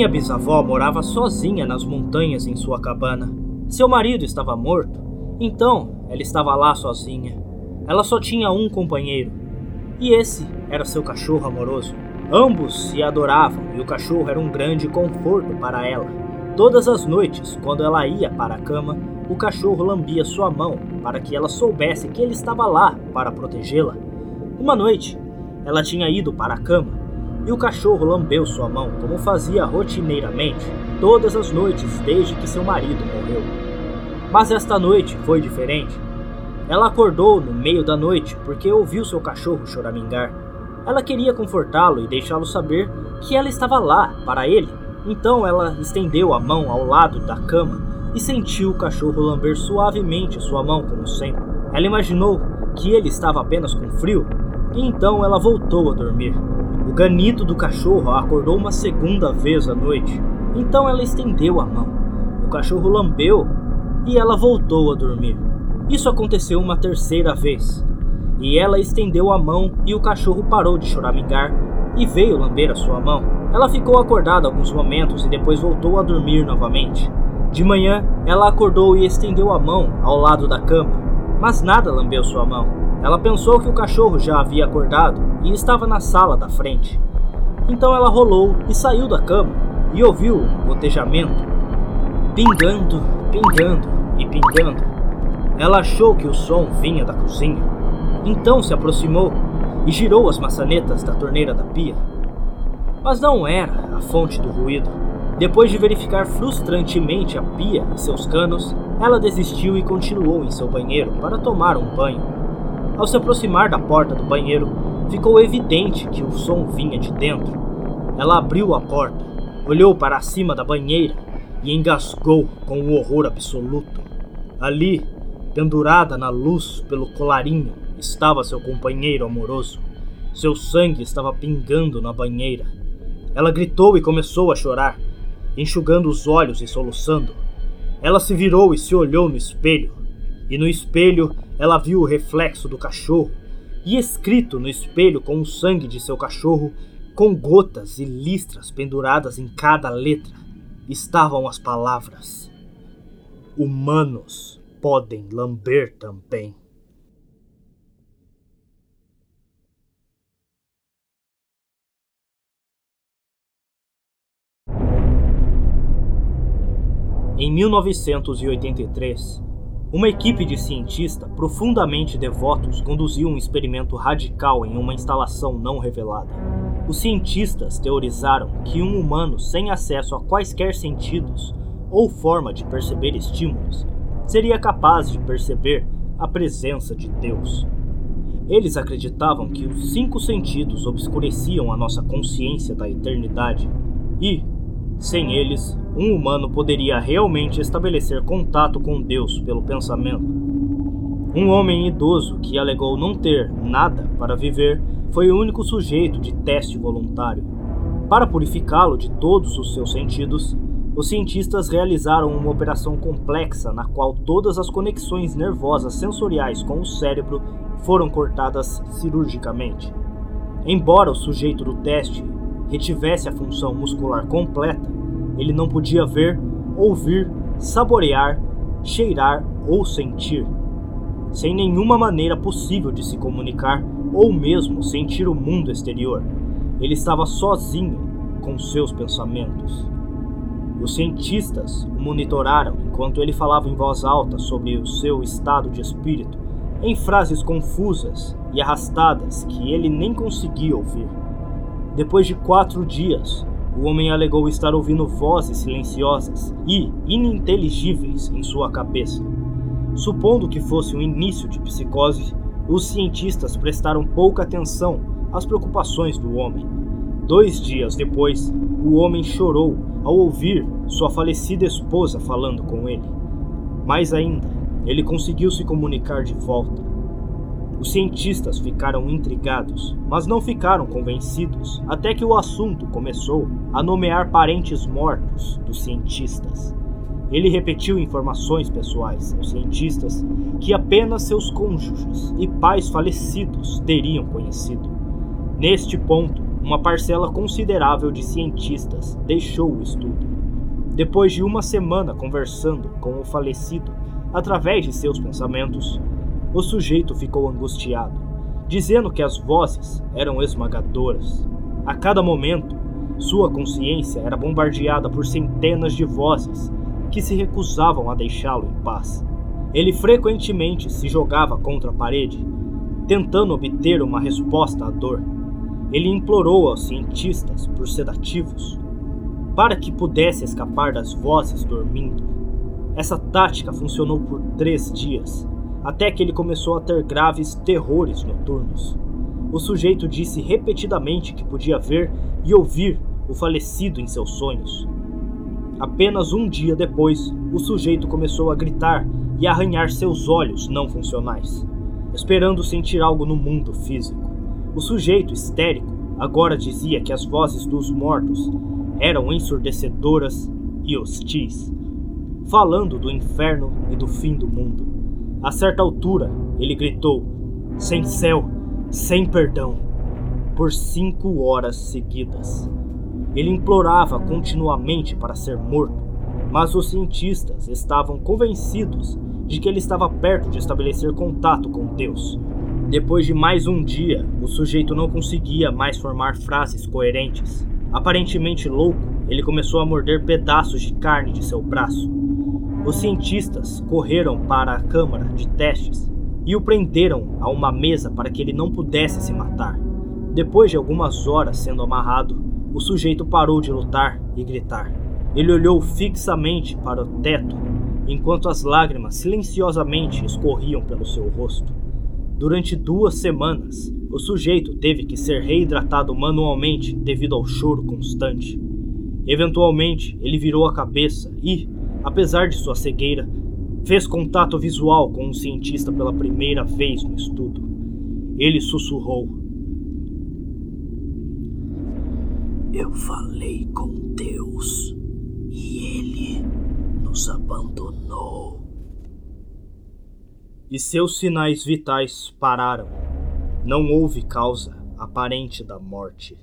Minha bisavó morava sozinha nas montanhas em sua cabana. Seu marido estava morto, então ela estava lá sozinha. Ela só tinha um companheiro, e esse era seu cachorro amoroso. Ambos se adoravam e o cachorro era um grande conforto para ela. Todas as noites, quando ela ia para a cama, o cachorro lambia sua mão para que ela soubesse que ele estava lá para protegê-la. Uma noite, ela tinha ido para a cama e o cachorro lambeu sua mão como fazia rotineiramente todas as noites desde que seu marido morreu. Mas esta noite foi diferente. Ela acordou no meio da noite porque ouviu seu cachorro choramingar. Ela queria confortá-lo e deixá-lo saber que ela estava lá para ele. Então ela estendeu a mão ao lado da cama e sentiu o cachorro lamber suavemente sua mão como sempre. Ela imaginou que ele estava apenas com frio e então ela voltou a dormir. O ganido do cachorro acordou uma segunda vez à noite. Então ela estendeu a mão. O cachorro lambeu e ela voltou a dormir. Isso aconteceu uma terceira vez. E ela estendeu a mão e o cachorro parou de choramingar e veio lamber a sua mão. Ela ficou acordada alguns momentos e depois voltou a dormir novamente. De manhã, ela acordou e estendeu a mão ao lado da cama, mas nada lambeu sua mão. Ela pensou que o cachorro já havia acordado e estava na sala da frente. Então ela rolou e saiu da cama e ouviu um gotejamento. Pingando, pingando e pingando. Ela achou que o som vinha da cozinha. Então se aproximou e girou as maçanetas da torneira da pia. Mas não era a fonte do ruído. Depois de verificar frustrantemente a pia e seus canos, ela desistiu e continuou em seu banheiro para tomar um banho. Ao se aproximar da porta do banheiro, ficou evidente que o som vinha de dentro. Ela abriu a porta, olhou para cima da banheira e engasgou com o horror absoluto. Ali, pendurada na luz pelo colarinho, estava seu companheiro amoroso. Seu sangue estava pingando na banheira. Ela gritou e começou a chorar enxugando os olhos e soluçando. Ela se virou e se olhou no espelho, e no espelho ela viu o reflexo do cachorro, e escrito no espelho com o sangue de seu cachorro, com gotas e listras penduradas em cada letra, estavam as palavras: Humanos podem lamber também. Em 1983, uma equipe de cientistas profundamente devotos conduziu um experimento radical em uma instalação não revelada. Os cientistas teorizaram que um humano sem acesso a quaisquer sentidos ou forma de perceber estímulos seria capaz de perceber a presença de Deus. Eles acreditavam que os cinco sentidos obscureciam a nossa consciência da eternidade e, sem eles, um humano poderia realmente estabelecer contato com Deus pelo pensamento. Um homem idoso que alegou não ter nada para viver foi o único sujeito de teste voluntário. Para purificá-lo de todos os seus sentidos, os cientistas realizaram uma operação complexa na qual todas as conexões nervosas sensoriais com o cérebro foram cortadas cirurgicamente. Embora o sujeito do teste retivesse a função muscular completa, ele não podia ver, ouvir, saborear, cheirar ou sentir, sem nenhuma maneira possível de se comunicar ou mesmo sentir o mundo exterior. Ele estava sozinho com seus pensamentos. Os cientistas o monitoraram enquanto ele falava em voz alta sobre o seu estado de espírito, em frases confusas e arrastadas que ele nem conseguia ouvir. Depois de quatro dias, o homem alegou estar ouvindo vozes silenciosas e ininteligíveis em sua cabeça. Supondo que fosse um início de psicose, os cientistas prestaram pouca atenção às preocupações do homem. Dois dias depois, o homem chorou ao ouvir sua falecida esposa falando com ele. Mais ainda, ele conseguiu se comunicar de volta. Os cientistas ficaram intrigados, mas não ficaram convencidos até que o assunto começou a nomear parentes mortos dos cientistas. Ele repetiu informações pessoais aos cientistas que apenas seus cônjuges e pais falecidos teriam conhecido. Neste ponto, uma parcela considerável de cientistas deixou o estudo. Depois de uma semana conversando com o falecido através de seus pensamentos, o sujeito ficou angustiado, dizendo que as vozes eram esmagadoras. A cada momento, sua consciência era bombardeada por centenas de vozes que se recusavam a deixá-lo em paz. Ele frequentemente se jogava contra a parede, tentando obter uma resposta à dor. Ele implorou aos cientistas por sedativos para que pudesse escapar das vozes dormindo. Essa tática funcionou por três dias, até que ele começou a ter graves terrores noturnos. O sujeito disse repetidamente que podia ver e ouvir o falecido em seus sonhos. Apenas um dia depois, o sujeito começou a gritar e arranhar seus olhos não funcionais, esperando sentir algo no mundo físico. O sujeito histérico agora dizia que as vozes dos mortos eram ensurdecedoras e hostis, falando do inferno e do fim do mundo. A certa altura, ele gritou: sem céu, sem perdão, por cinco horas seguidas. Ele implorava continuamente para ser morto, mas os cientistas estavam convencidos de que ele estava perto de estabelecer contato com Deus. Depois de mais um dia, o sujeito não conseguia mais formar frases coerentes. Aparentemente louco, ele começou a morder pedaços de carne de seu braço. Os cientistas correram para a câmara de testes e o prenderam a uma mesa para que ele não pudesse se matar. Depois de algumas horas sendo amarrado, o sujeito parou de lutar e gritar. Ele olhou fixamente para o teto, enquanto as lágrimas silenciosamente escorriam pelo seu rosto. Durante duas semanas, o sujeito teve que ser reidratado manualmente devido ao choro constante. Eventualmente, ele virou a cabeça e, apesar de sua cegueira, fez contato visual com um cientista pela primeira vez no estudo. Ele sussurrou: Eu falei com Deus e ele nos abandonou. E seus sinais vitais pararam. Não houve causa aparente da morte.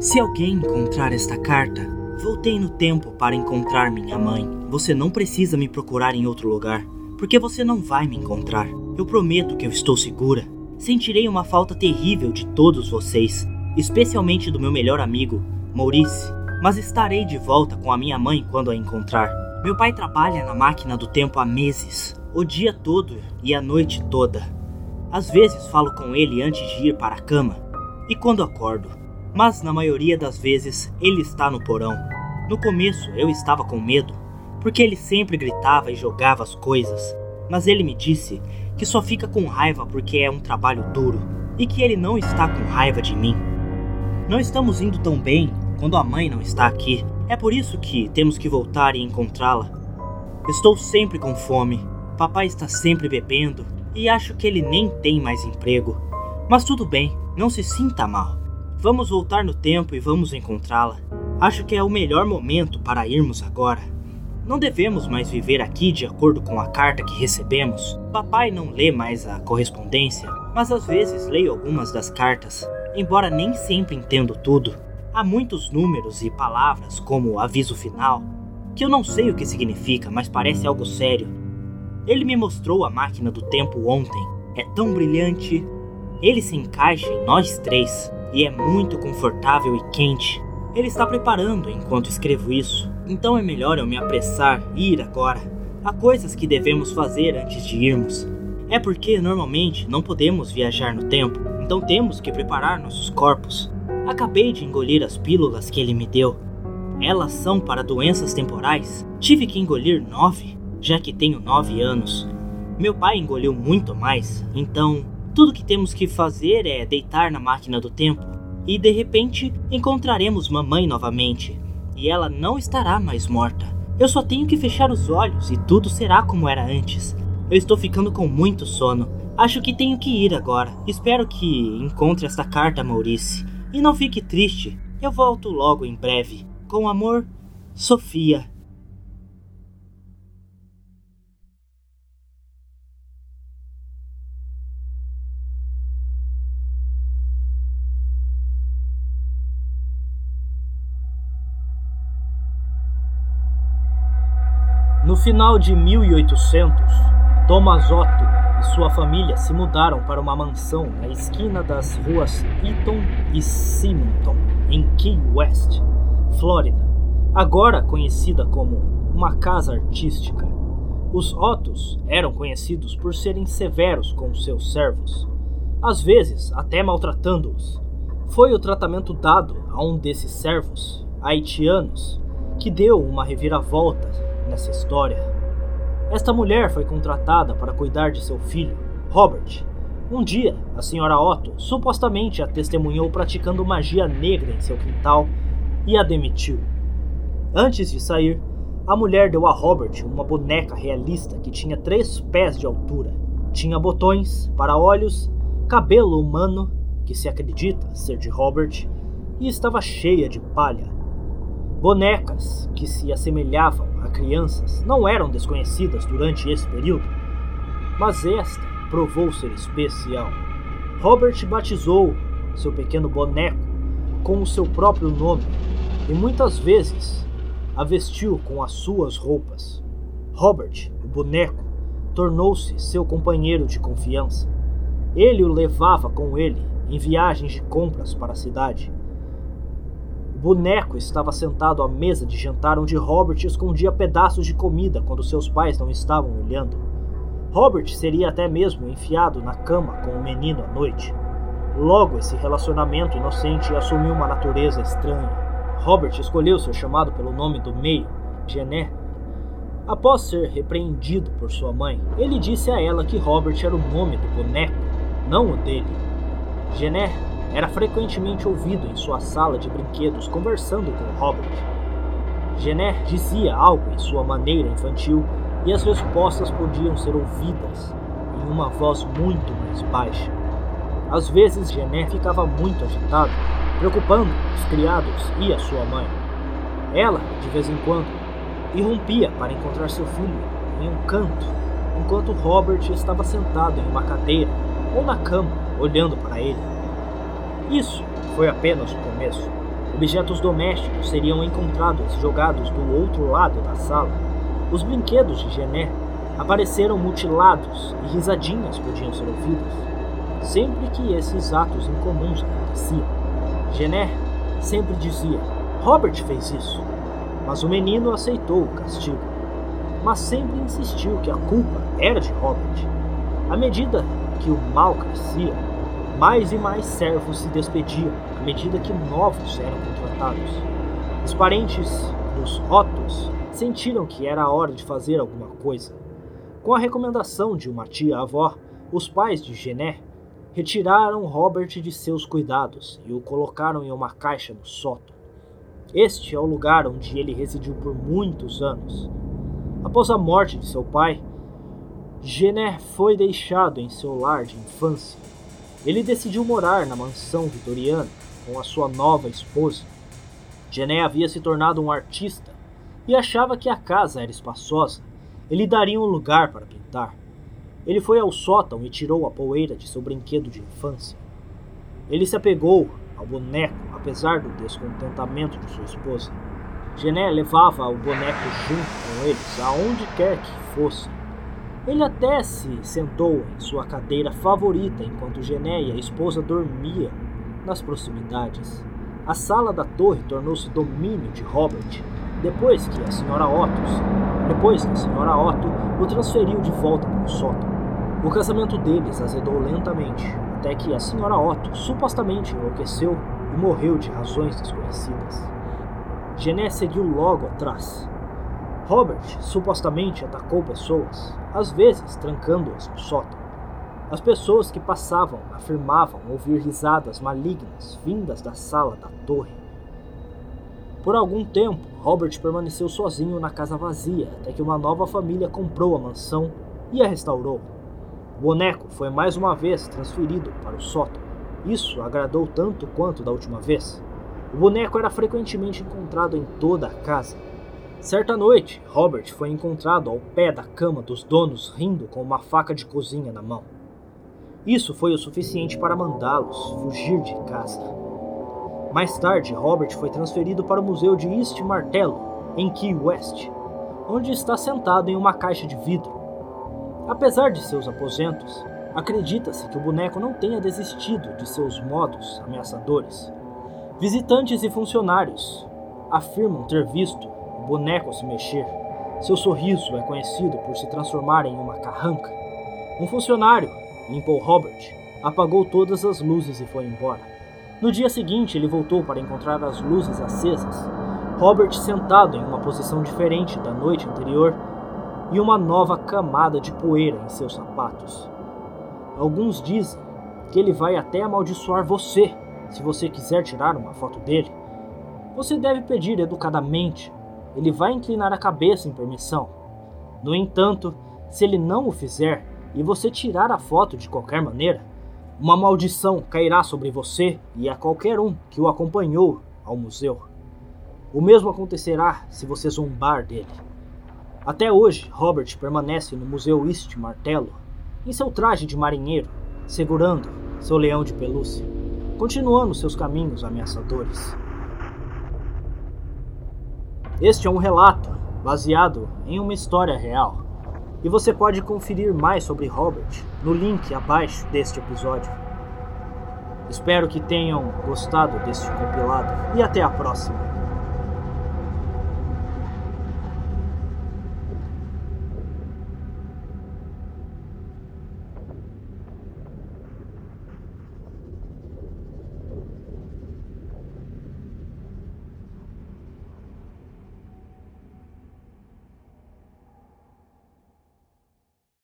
Se alguém encontrar esta carta, Voltei no tempo para encontrar minha mãe. Você não precisa me procurar em outro lugar, porque você não vai me encontrar. Eu prometo que eu estou segura. Sentirei uma falta terrível de todos vocês, especialmente do meu melhor amigo, Maurice, mas estarei de volta com a minha mãe quando a encontrar. Meu pai trabalha na máquina do tempo há meses, o dia todo e a noite toda. Às vezes falo com ele antes de ir para a cama e quando acordo mas na maioria das vezes ele está no porão. No começo eu estava com medo, porque ele sempre gritava e jogava as coisas, mas ele me disse que só fica com raiva porque é um trabalho duro e que ele não está com raiva de mim. Não estamos indo tão bem quando a mãe não está aqui. É por isso que temos que voltar e encontrá-la. Estou sempre com fome. Papai está sempre bebendo e acho que ele nem tem mais emprego. Mas tudo bem, não se sinta mal. Vamos voltar no tempo e vamos encontrá-la. Acho que é o melhor momento para irmos agora. Não devemos mais viver aqui de acordo com a carta que recebemos. Papai não lê mais a correspondência, mas às vezes leio algumas das cartas, embora nem sempre entendo tudo. Há muitos números e palavras, como aviso final, que eu não sei o que significa, mas parece algo sério. Ele me mostrou a máquina do tempo ontem. É tão brilhante. Ele se encaixa em nós três e é muito confortável e quente. Ele está preparando enquanto escrevo isso, então é melhor eu me apressar e ir agora. Há coisas que devemos fazer antes de irmos. É porque normalmente não podemos viajar no tempo, então temos que preparar nossos corpos. Acabei de engolir as pílulas que ele me deu. Elas são para doenças temporais. Tive que engolir nove, já que tenho nove anos. Meu pai engoliu muito mais, então tudo que temos que fazer é deitar na máquina do tempo e de repente encontraremos mamãe novamente. E ela não estará mais morta. Eu só tenho que fechar os olhos e tudo será como era antes. Eu estou ficando com muito sono. Acho que tenho que ir agora. Espero que encontre esta carta, Maurice. E não fique triste. Eu volto logo em breve. Com amor, Sofia. No final de 1800, Thomas Otto e sua família se mudaram para uma mansão na esquina das ruas Eaton e Simonton, em Key West, Flórida, agora conhecida como uma casa artística. Os Ottos eram conhecidos por serem severos com seus servos, às vezes até maltratando-os. Foi o tratamento dado a um desses servos, haitianos, que deu uma reviravolta nessa história. Esta mulher foi contratada para cuidar de seu filho, Robert. Um dia, a senhora Otto supostamente a testemunhou praticando magia negra em seu quintal e a demitiu. Antes de sair, a mulher deu a Robert uma boneca realista que tinha três pés de altura, tinha botões para olhos, cabelo humano que se acredita ser de Robert, e estava cheia de palha. Bonecas que se assemelhavam a crianças não eram desconhecidas durante esse período, mas esta provou ser especial. Robert batizou seu pequeno boneco com o seu próprio nome e muitas vezes a vestiu com as suas roupas. Robert, o boneco, tornou-se seu companheiro de confiança. Ele o levava com ele em viagens de compras para a cidade. Boneco estava sentado à mesa de jantar onde Robert escondia pedaços de comida quando seus pais não estavam olhando. Robert seria até mesmo enfiado na cama com o menino à noite. Logo, esse relacionamento inocente assumiu uma natureza estranha. Robert escolheu ser chamado pelo nome do meio, Gené. Após ser repreendido por sua mãe, ele disse a ela que Robert era o nome do boneco, não o dele. Gené era frequentemente ouvido em sua sala de brinquedos conversando com Robert. Gené dizia algo em sua maneira infantil e as respostas podiam ser ouvidas em uma voz muito mais baixa. Às vezes, Gené ficava muito agitado, preocupando os criados e a sua mãe. Ela, de vez em quando, irrompia para encontrar seu filho em um canto, enquanto Robert estava sentado em uma cadeira ou na cama, olhando para ele. Isso foi apenas o começo. Objetos domésticos seriam encontrados jogados do outro lado da sala. Os brinquedos de Gené apareceram mutilados e risadinhas podiam ser ouvidas. Sempre que esses atos incomuns aconteciam, Gené sempre dizia: Robert fez isso. Mas o menino aceitou o castigo. Mas sempre insistiu que a culpa era de Robert. À medida que o mal crescia, mais e mais servos se despediam à medida que novos eram contratados. Os parentes dos Ottos sentiram que era a hora de fazer alguma coisa. Com a recomendação de uma tia-avó, os pais de Gené retiraram Robert de seus cuidados e o colocaram em uma caixa no sótão. Este é o lugar onde ele residiu por muitos anos. Após a morte de seu pai, Gené foi deixado em seu lar de infância ele decidiu morar na mansão vitoriana com a sua nova esposa. Gené havia se tornado um artista e achava que a casa era espaçosa. Ele daria um lugar para pintar. Ele foi ao sótão e tirou a poeira de seu brinquedo de infância. Ele se apegou ao boneco, apesar do descontentamento de sua esposa. Gené levava o boneco junto com eles, aonde quer que fossem. Ele até se sentou em sua cadeira favorita enquanto Gené e a esposa dormiam nas proximidades. A sala da torre tornou-se domínio de Robert depois que a senhora Otto, depois que a senhora Otto o transferiu de volta para o sótão. O casamento deles azedou lentamente, até que a senhora Otto supostamente enlouqueceu e morreu de razões desconhecidas. Gené seguiu logo atrás, Robert supostamente atacou pessoas, às vezes trancando-as no sótão. As pessoas que passavam afirmavam ouvir risadas malignas vindas da sala da torre. Por algum tempo, Robert permaneceu sozinho na casa vazia até que uma nova família comprou a mansão e a restaurou. O boneco foi mais uma vez transferido para o sótão. Isso agradou tanto quanto da última vez. O boneco era frequentemente encontrado em toda a casa, Certa noite, Robert foi encontrado ao pé da cama dos donos rindo com uma faca de cozinha na mão. Isso foi o suficiente para mandá-los fugir de casa. Mais tarde, Robert foi transferido para o Museu de East Martello, em Key West, onde está sentado em uma caixa de vidro. Apesar de seus aposentos, acredita-se que o boneco não tenha desistido de seus modos ameaçadores. Visitantes e funcionários afirmam ter visto o boneco se mexer. Seu sorriso é conhecido por se transformar em uma carranca. Um funcionário limpou Robert, apagou todas as luzes e foi embora. No dia seguinte, ele voltou para encontrar as luzes acesas, Robert sentado em uma posição diferente da noite anterior e uma nova camada de poeira em seus sapatos. Alguns dizem que ele vai até amaldiçoar você se você quiser tirar uma foto dele. Você deve pedir educadamente. Ele vai inclinar a cabeça em permissão. No entanto, se ele não o fizer e você tirar a foto de qualquer maneira, uma maldição cairá sobre você e a qualquer um que o acompanhou ao museu. O mesmo acontecerá se você zombar dele. Até hoje, Robert permanece no Museu East Martello, em seu traje de marinheiro, segurando seu leão de pelúcia, continuando seus caminhos ameaçadores. Este é um relato baseado em uma história real e você pode conferir mais sobre Robert no link abaixo deste episódio. Espero que tenham gostado deste compilado e até a próxima.